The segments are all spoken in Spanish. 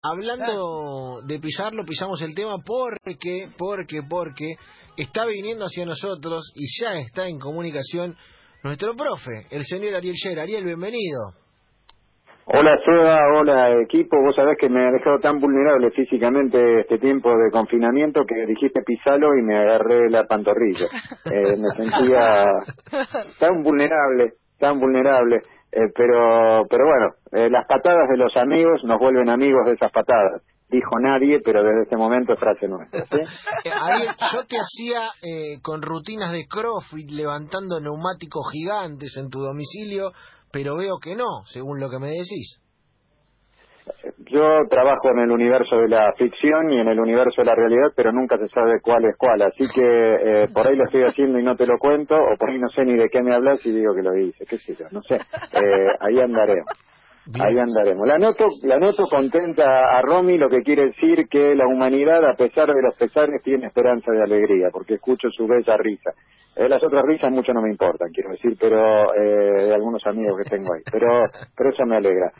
Hablando de pisarlo, pisamos el tema porque, porque, porque está viniendo hacia nosotros y ya está en comunicación nuestro profe, el señor Ariel Yer. Ariel, bienvenido. Hola Seba, hola equipo, vos sabés que me ha dejado tan vulnerable físicamente este tiempo de confinamiento que dijiste pisalo y me agarré la pantorrilla. Eh, me sentía tan vulnerable, tan vulnerable. Eh, pero, pero bueno, eh, las patadas de los amigos nos vuelven amigos de esas patadas. Dijo nadie, pero desde ese momento frase nuestra. Eh, yo te hacía con rutinas de CrossFit levantando neumáticos gigantes en tu domicilio, pero veo que no, según lo que me decís. Yo trabajo en el universo de la ficción y en el universo de la realidad, pero nunca se sabe cuál es cuál. Así que eh, por ahí lo estoy haciendo y no te lo cuento, o por ahí no sé ni de qué me hablas y digo que lo hice, qué sé yo, no sé. Eh, ahí andaremos. Ahí andaremos. La noto, la noto contenta a Romy, lo que quiere decir que la humanidad, a pesar de los pesares, tiene esperanza de alegría, porque escucho su bella risa. Eh, las otras risas mucho no me importan, quiero decir, pero eh, de algunos amigos que tengo ahí. Pero, pero eso me alegra.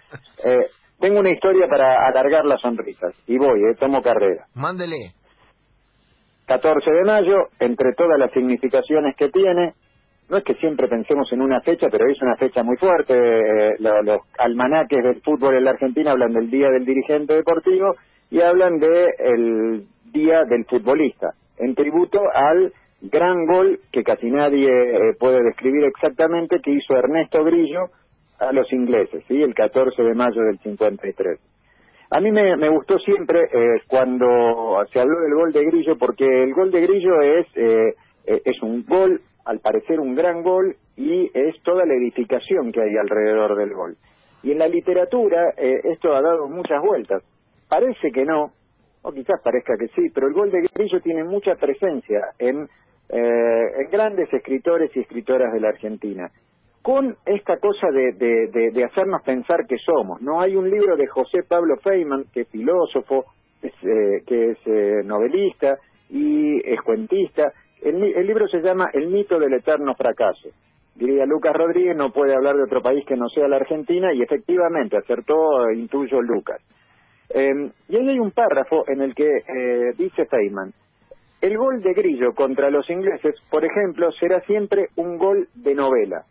Eh, tengo una historia para alargar las sonrisas. Y voy, eh, tomo carrera. Mándele. 14 de mayo, entre todas las significaciones que tiene, no es que siempre pensemos en una fecha, pero es una fecha muy fuerte. Eh, los, almanaques del fútbol en la Argentina hablan del Día del Dirigente Deportivo y hablan del el Día del Futbolista, en tributo al gran gol que casi nadie eh, puede describir exactamente que hizo Ernesto Grillo a los ingleses, ¿sí? el 14 de mayo del 53. A mí me, gustó siempre eh, cuando se habló del gol de Grillo, porque el gol de Grillo es, eh, eh, es un gol, al parecer un gran gol, y es toda la edificación que hay alrededor del gol. Y en la literatura esto ha dado muchas vueltas. Parece que no, o quizás parezca que sí, pero el gol de Grillo tiene mucha presencia en, en grandes escritores y escritoras de la Argentina con esta cosa de, de, hacernos pensar que somos. No hay un libro de José Pablo Feynman, que es filósofo, eh, que es eh, novelista y es cuentista. El, el, libro se llama El mito del eterno fracaso. Diría Lucas Rodríguez, no puede hablar de otro país que no sea la Argentina, y efectivamente acertó, intuyo Lucas. Em, y ahí hay un párrafo en el que eh, dice Feynman, el gol de Grillo contra los ingleses, por ejemplo, será siempre un gol de novela.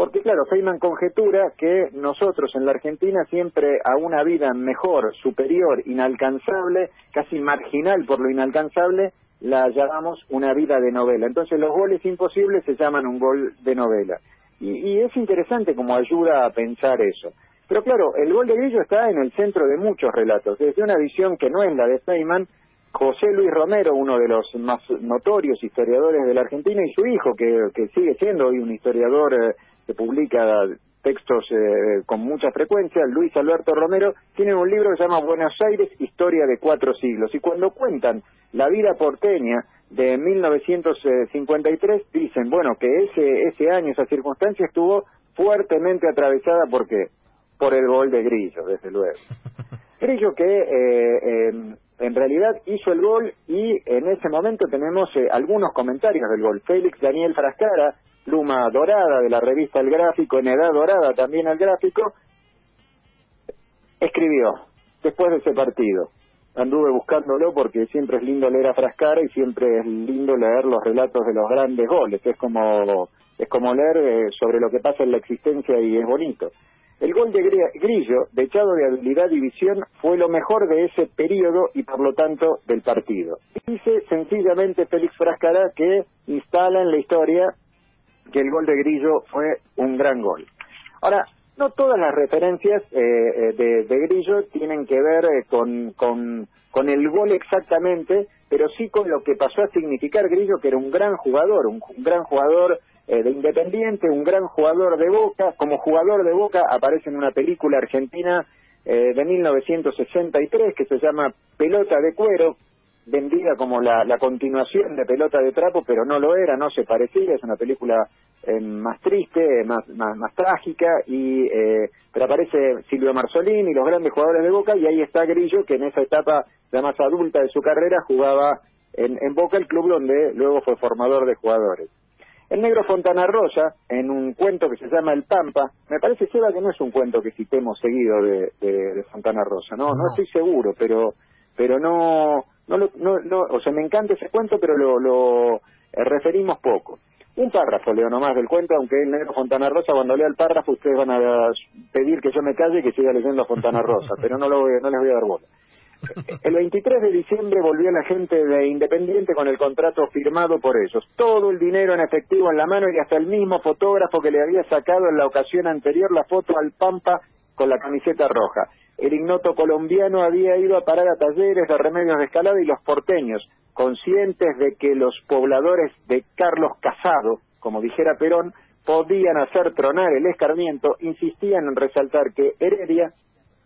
Porque claro, Feynman conjetura que nosotros en la Argentina siempre a una vida mejor, superior, inalcanzable, casi marginal por lo inalcanzable, la llamamos una vida de novela. Entonces los goles imposibles se llaman un gol de novela. Y, es interesante como ayuda a pensar eso. Pero claro, el gol de Grillo está en el centro de muchos relatos. Desde una visión que no es la de Feynman, José Luis Romero, uno de los más notorios historiadores de la Argentina, y su hijo, que, que sigue siendo hoy un historiador eh, que publica textos eh, con mucha frecuencia, Luis Alberto Romero, tiene un libro que se llama Buenos Aires, Historia de Cuatro Siglos. Y cuando cuentan la vida porteña de 1953, dicen, bueno, que ese, ese año, esa circunstancia estuvo fuertemente atravesada, ¿por qué? Por el gol de Grillo, desde luego. Grillo que eh, em, en realidad hizo el gol y en ese momento tenemos eh, algunos comentarios del gol. Félix Daniel Frascara, pluma dorada de la revista El Gráfico, en edad dorada también el gráfico, escribió después de ese partido. Anduve buscándolo porque siempre es lindo leer a Frascara y siempre es lindo leer los relatos de los grandes goles. Es como, es como leer eh, sobre lo que pasa en la existencia y es bonito. El gol de Grillo, de echado de habilidad y visión, fue lo mejor de ese periodo y por lo tanto del partido. Dice sencillamente Félix Frascara que instala en la historia que el gol de Grillo fue un gran gol. Ahora, no todas las referencias eh, eh, de, Grillo tienen que ver eh, con, con, con, el gol exactamente, pero sí con lo que pasó a significar Grillo, que era un gran jugador, un, gran jugador de Independiente, un gran jugador de Boca. Como jugador de Boca aparece en una película argentina de 1963 que se llama Pelota de Cuero, vendida como la, la, continuación de Pelota de Trapo, pero no lo era, no se parecía, es una película eh, más triste, más, más, más trágica, y eh, pero aparece Silvio Marzolín y los grandes jugadores de Boca, y ahí está Grillo, que en esa etapa ya más adulta de su carrera jugaba en, en Boca, el club donde luego fue formador de jugadores. El negro Fontana Rosa, en un cuento que se llama El Pampa, me parece, Seba, que no es un cuento que citemos seguido de, de, Fontana Rosa, ¿no? no, estoy seguro, pero pero no, no, no, no, o sea, me encanta ese cuento, pero lo, lo eh, referimos poco. Un párrafo leo nomás del cuento, aunque el negro Fontana Rosa, cuando lea el párrafo, ustedes van a pedir que yo me calle y que siga leyendo Fontana Rosa, pero no, lo no les voy a dar bola. El 23 de diciembre volvió la gente de Independiente con el contrato firmado por ellos. Todo el dinero en efectivo en la mano y hasta el mismo fotógrafo que le había sacado en la ocasión anterior la foto al Pampa con la camiseta roja. El ignoto colombiano había ido a parar a talleres de remedios de escalada y los porteños, conscientes de que los pobladores de Carlos Casado, como dijera Perón, podían hacer tronar el escarmiento, insistían en resaltar que Heredia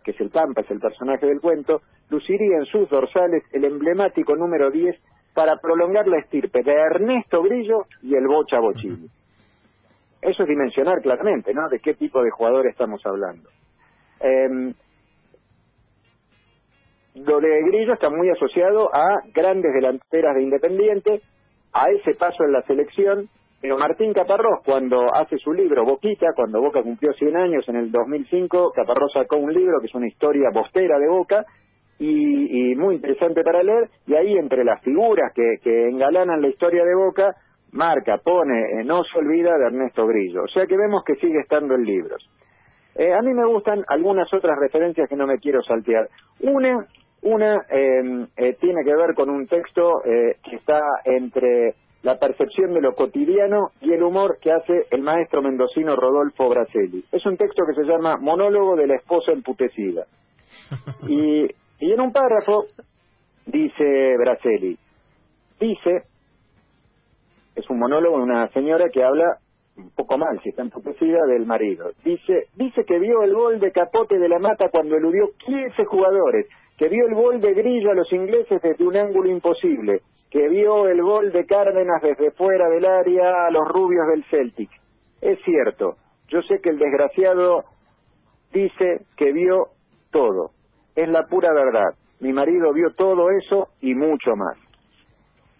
que es el Pampa, es el personaje del cuento, luciría en sus dorsales el emblemático número 10 para prolongar la estirpe de Ernesto Grillo y el Bocha Bochini. Eso es dimensionar claramente, ¿no? De qué tipo de jugador estamos hablando. Eh, lo de Grillo está muy asociado a grandes delanteras de Independiente, a ese paso en la selección pero Martín Caparrós, cuando hace su libro Boquita, cuando Boca cumplió 100 años en el 2005, Caparrós sacó un libro que es una historia bostera de Boca y, muy interesante para leer, y ahí entre las figuras que, engalanan la historia de Boca, marca, pone, eh, no se olvida de Ernesto Grillo. O sea que vemos que sigue estando en libros. Eh, a mí me gustan algunas otras referencias que no me quiero saltear. Una, una eh, tiene que ver con un texto que está entre la percepción de lo cotidiano y el humor que hace el maestro mendocino Rodolfo Braselli. Es un texto que se llama Monólogo de la esposa emputecida. Y, y en un párrafo dice Braselli, dice, es un monólogo de una señora que habla un poco mal, si está emputecida, del marido. Dice, dice que vio el gol de Capote de la Mata cuando eludió 15 jugadores, que vio el gol de Grillo a los ingleses desde un ángulo imposible, que vio el gol de Cárdenas desde fuera del área a los rubios del Celtic. Es cierto, yo sé que el desgraciado dice que vio todo. Es la pura verdad. Mi marido vio todo eso y mucho más.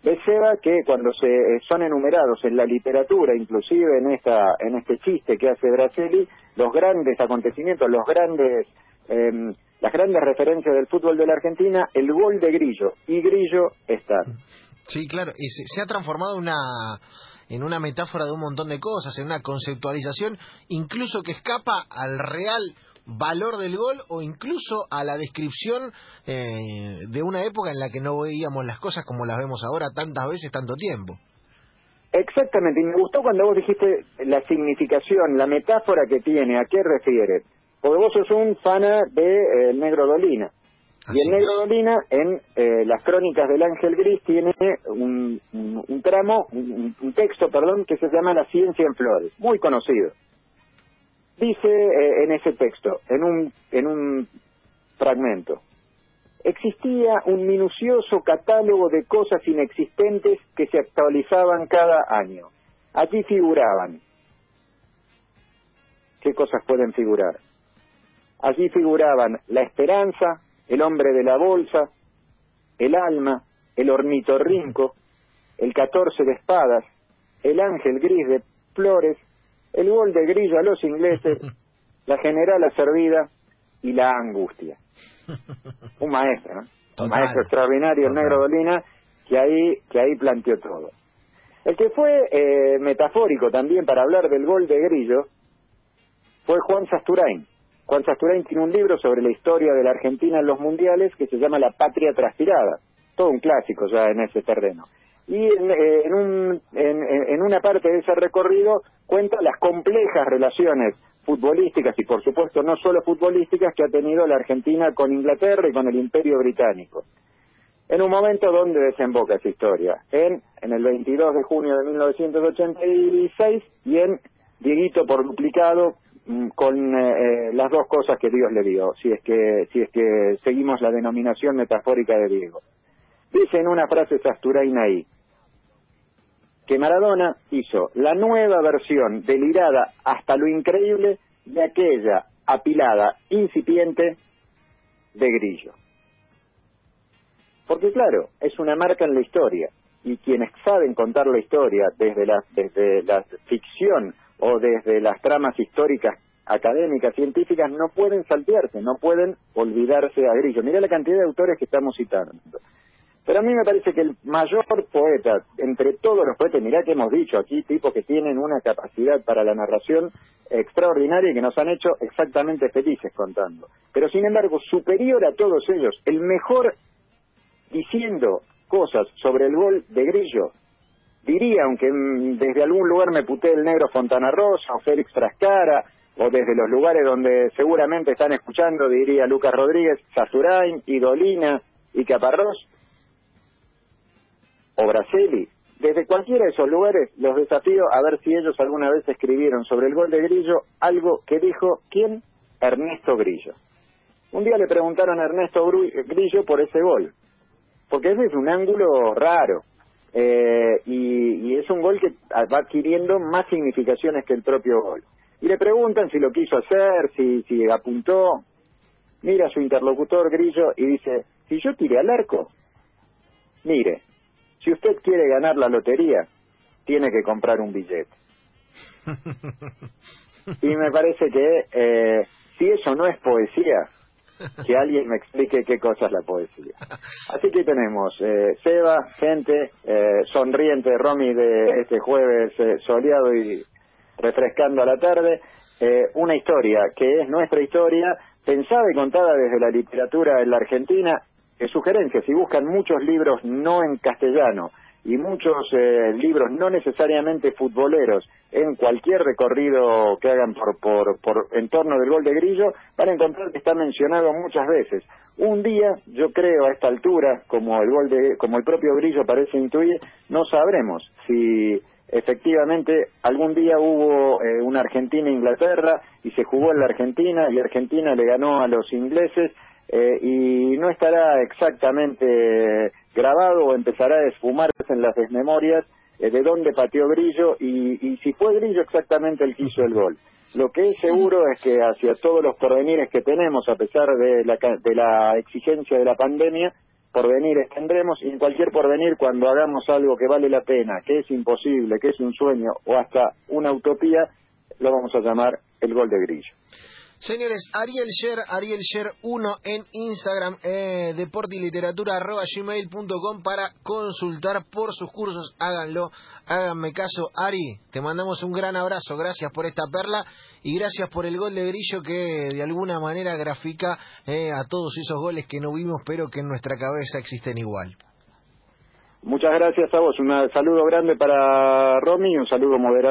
Ves, Seba, que cuando se eh, son enumerados en la literatura, inclusive en esta en este chiste que hace Braceli, los grandes acontecimientos, los grandes em, las grandes referencias del fútbol de la Argentina, el gol de Grillo y Grillo está. Sí, claro, y se, ha transformado una, en una metáfora de un montón de cosas, en una conceptualización incluso que escapa al real valor del gol o incluso a la descripción eh, de una época en la que no veíamos las cosas como las vemos ahora tantas veces, tanto tiempo. Exactamente, y me gustó cuando vos dijiste la significación, la metáfora que tiene, a qué refiere. Porque vos sos un fana de eh, Negro Dolina y el Negro Dolina, en eh, las crónicas del Ángel Gris, tiene un, tramo, un, texto, perdón, que se llama La ciencia en flores, muy conocido. Dice eh, en ese texto, en un, en un fragmento, existía un minucioso catálogo de cosas inexistentes que se actualizaban cada año. Allí figuraban. ¿Qué cosas pueden figurar? Allí figuraban la esperanza, el hombre de la bolsa, el alma, el ornitorrinco, el catorce de espadas, el ángel gris de flores, el gol de grillo a los ingleses, la generala servida y la angustia. Un maestro, ¿no? Un maestro extraordinario, el negro Dolina, que ahí, que ahí planteó todo. El que fue eh, metafórico también para hablar del gol de Grillo fue Juan Sasturain. Juan Sasturain tiene un libro sobre la historia de la Argentina en los mundiales que se llama La Patria Transpirada, todo un clásico ya en ese terreno. Y en, eh, un, en, una parte de ese recorrido cuenta las complejas relaciones futbolísticas y por supuesto no solo futbolísticas que ha tenido la Argentina con Inglaterra y con el Imperio Británico. En un momento donde desemboca esa historia, en, en el 22 de junio de 1986 y en Dieguito por duplicado, con eh, eh, las dos cosas que Dios le dio, si es que si es que seguimos la denominación metafórica de Diego. Dice en una frase Sasturain ahí que Maradona hizo la nueva versión delirada hasta lo increíble de aquella apilada incipiente de Grillo. Porque claro, es una marca en la historia. y quienes saben contar la historia desde la, desde la ficción o desde las tramas históricas académicas, científicas, no pueden saltearse, no pueden olvidarse a Grillo. Mira la cantidad de autores que estamos citando. Pero a mí me parece que el mayor poeta, entre todos los poetas, mirá que hemos dicho aquí, tipos que tienen una capacidad para la narración extraordinaria y que nos han hecho exactamente felices contando. Pero sin embargo, superior a todos ellos, el mejor diciendo cosas sobre el gol de Grillo, diría, aunque desde algún lugar me puté el negro Fontana Rosa o Félix Trascara, o desde los lugares donde seguramente están escuchando, diría Lucas Rodríguez, Sazurain, Idolina y Caparrós, o Braceli, desde cualquiera de esos lugares los desafío a ver si ellos alguna vez escribieron sobre el gol de Grillo algo que dijo, ¿quién? Ernesto Grillo. Un día le preguntaron a Ernesto Grillo por ese gol, porque ese es un ángulo raro, eh, y, y, es un gol que va adquiriendo más significaciones que el propio gol. Y le preguntan si lo quiso hacer, si, si apuntó. Mira a su interlocutor Grillo y dice, si yo tiré al arco, mire, si usted quiere ganar la lotería, tiene que comprar un billete. y me parece que eh, si eso no es poesía, que alguien me explique qué cosa es la poesía. Así que tenemos eh, Seba, gente, eh, sonriente Romy de este jueves eh, soleado y refrescando a la tarde, eh, una historia que es nuestra historia, pensada y contada desde la literatura en la Argentina, eh, sugerencias, si buscan muchos libros no en castellano y muchos eh, libros no necesariamente futboleros en cualquier recorrido que hagan por, por, por en torno del gol de Grillo, van a encontrar que está mencionado muchas veces. Un día, yo creo a esta altura, como el gol de, como el propio Grillo parece intuir, no sabremos si efectivamente algún día hubo eh, una Argentina-Inglaterra y se jugó en la Argentina y Argentina le ganó a los ingleses eh, y no estará exactamente grabado o empezará a esfumarse en las desmemorias eh, de dónde pateó Grillo y, y si fue Grillo exactamente el que hizo el gol. Lo que es seguro es que hacia todos los porvenires que tenemos, a pesar de la, de la exigencia de la pandemia, porvenires tendremos y en cualquier porvenir cuando hagamos algo que vale la pena, que es imposible, que es un sueño o hasta una utopía, lo vamos a llamar el gol de grillo. Señores, Ariel Sher, Ariel Sher 1 en Instagram, eh, deporte y literatura arroba gmail.com para consultar por sus cursos. Háganlo, háganme caso. Ari, te mandamos un gran abrazo, gracias por esta perla y gracias por el gol de Grillo que de alguna manera grafica eh, a todos esos goles que no vimos pero que en nuestra cabeza existen igual. Muchas gracias a vos, un saludo grande para Romy y un saludo moderado.